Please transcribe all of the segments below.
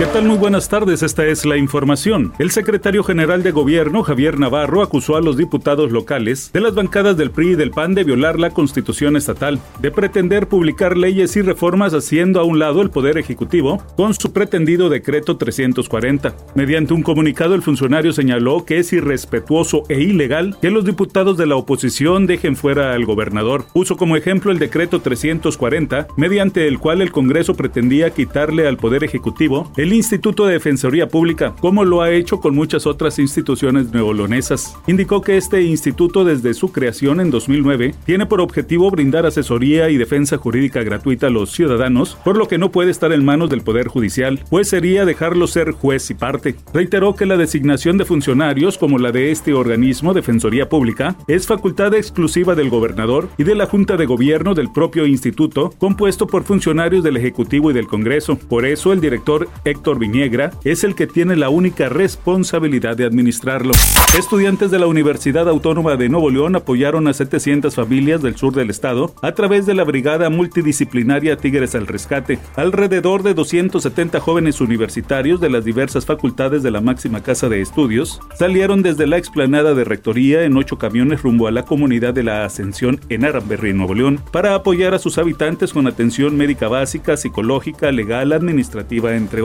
¿Qué tal? Muy buenas tardes, esta es la información. El secretario general de gobierno, Javier Navarro, acusó a los diputados locales de las bancadas del PRI y del PAN de violar la constitución estatal, de pretender publicar leyes y reformas haciendo a un lado el Poder Ejecutivo con su pretendido decreto 340. Mediante un comunicado, el funcionario señaló que es irrespetuoso e ilegal que los diputados de la oposición dejen fuera al gobernador. Puso como ejemplo el decreto 340, mediante el cual el Congreso pretendía quitarle al Poder Ejecutivo el Instituto de Defensoría Pública, como lo ha hecho con muchas otras instituciones neolonesas. Indicó que este instituto desde su creación en 2009 tiene por objetivo brindar asesoría y defensa jurídica gratuita a los ciudadanos, por lo que no puede estar en manos del Poder Judicial, pues sería dejarlo ser juez y parte. Reiteró que la designación de funcionarios como la de este organismo Defensoría Pública es facultad exclusiva del gobernador y de la Junta de Gobierno del propio instituto, compuesto por funcionarios del Ejecutivo y del Congreso. Por eso el director Héctor Viniegra es el que tiene la única responsabilidad de administrarlo. Estudiantes de la Universidad Autónoma de Nuevo León apoyaron a 700 familias del sur del estado a través de la Brigada Multidisciplinaria Tigres al Rescate. Alrededor de 270 jóvenes universitarios de las diversas facultades de la máxima casa de estudios salieron desde la explanada de Rectoría en ocho camiones rumbo a la comunidad de la Ascensión en Aramberry, Nuevo León, para apoyar a sus habitantes con atención médica básica, psicológica, legal, administrativa, entre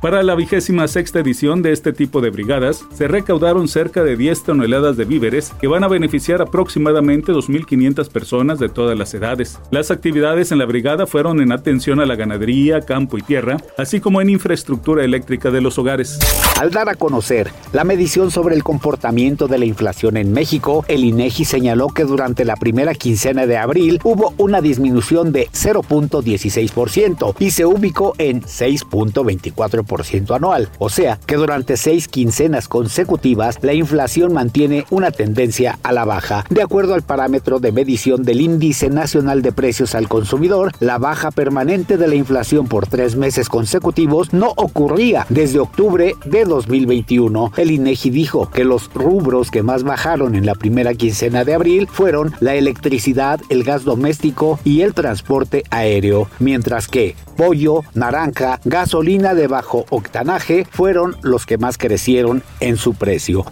Para la vigésima sexta edición de este tipo de brigadas, se recaudaron cerca de 10 toneladas de víveres que van a beneficiar aproximadamente 2.500 personas de todas las edades. Las actividades en la brigada fueron en atención a la ganadería, campo y tierra, así como en infraestructura eléctrica de los hogares. Al dar a conocer la medición sobre el comportamiento de la inflación en México, el INEGI señaló que durante la primera quincena de abril hubo una disminución de 0.16% y se ubicó en 6.24 4% anual. O sea que durante seis quincenas consecutivas la inflación mantiene una tendencia a la baja. De acuerdo al parámetro de medición del Índice Nacional de Precios al Consumidor, la baja permanente de la inflación por tres meses consecutivos no ocurría desde octubre de 2021. El INEGI dijo que los rubros que más bajaron en la primera quincena de abril fueron la electricidad, el gas doméstico y el transporte aéreo, mientras que pollo, naranja, gasolina de bajo octanaje fueron los que más crecieron en su precio.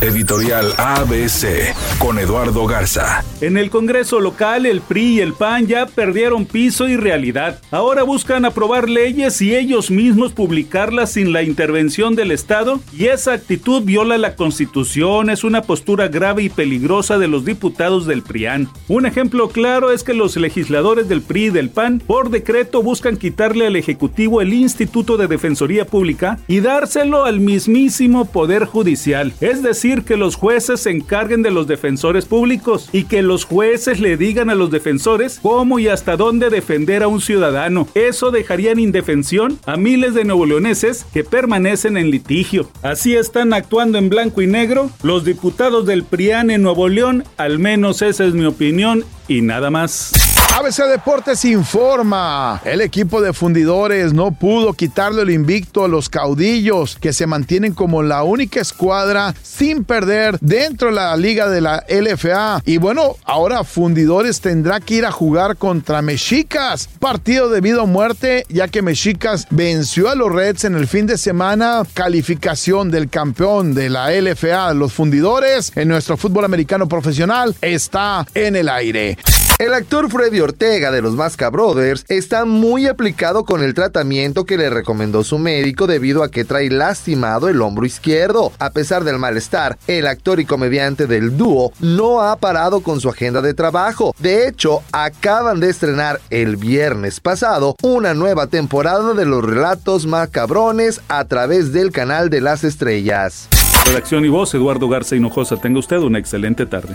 Editorial ABC con Eduardo Garza. En el Congreso local, el PRI y el PAN ya perdieron piso y realidad. Ahora buscan aprobar leyes y ellos mismos publicarlas sin la intervención del Estado y esa actitud viola la Constitución, es una postura grave y peligrosa de los diputados del PRIAN. Un ejemplo claro es que los legisladores del PRI y del PAN por decreto buscan quitarle al Ejecutivo el Instituto de Defensoría Pública y dárselo al mismísimo Poder Judicial. Es decir, que los jueces se encarguen de los defensores públicos y que los jueces le digan a los defensores cómo y hasta dónde defender a un ciudadano. Eso dejaría en indefensión a miles de neoleoneses que permanecen en litigio. Así están actuando en blanco y negro los diputados del PRIAN en Nuevo León, al menos esa es mi opinión y nada más. ABC Deportes informa. El equipo de fundidores no pudo quitarle el invicto a los caudillos, que se mantienen como la única escuadra sin perder dentro de la liga de la LFA. Y bueno, ahora fundidores tendrá que ir a jugar contra Mexicas. Partido debido a muerte, ya que Mexicas venció a los Reds en el fin de semana. Calificación del campeón de la LFA, los fundidores, en nuestro fútbol americano profesional, está en el aire. El actor Freddy Ortega de los Masca Brothers está muy aplicado con el tratamiento que le recomendó su médico debido a que trae lastimado el hombro izquierdo. A pesar del malestar, el actor y comediante del dúo no ha parado con su agenda de trabajo. De hecho, acaban de estrenar el viernes pasado una nueva temporada de los relatos macabrones a través del canal de las estrellas. Redacción y voz, Eduardo Garza Hinojosa. Tenga usted una excelente tarde.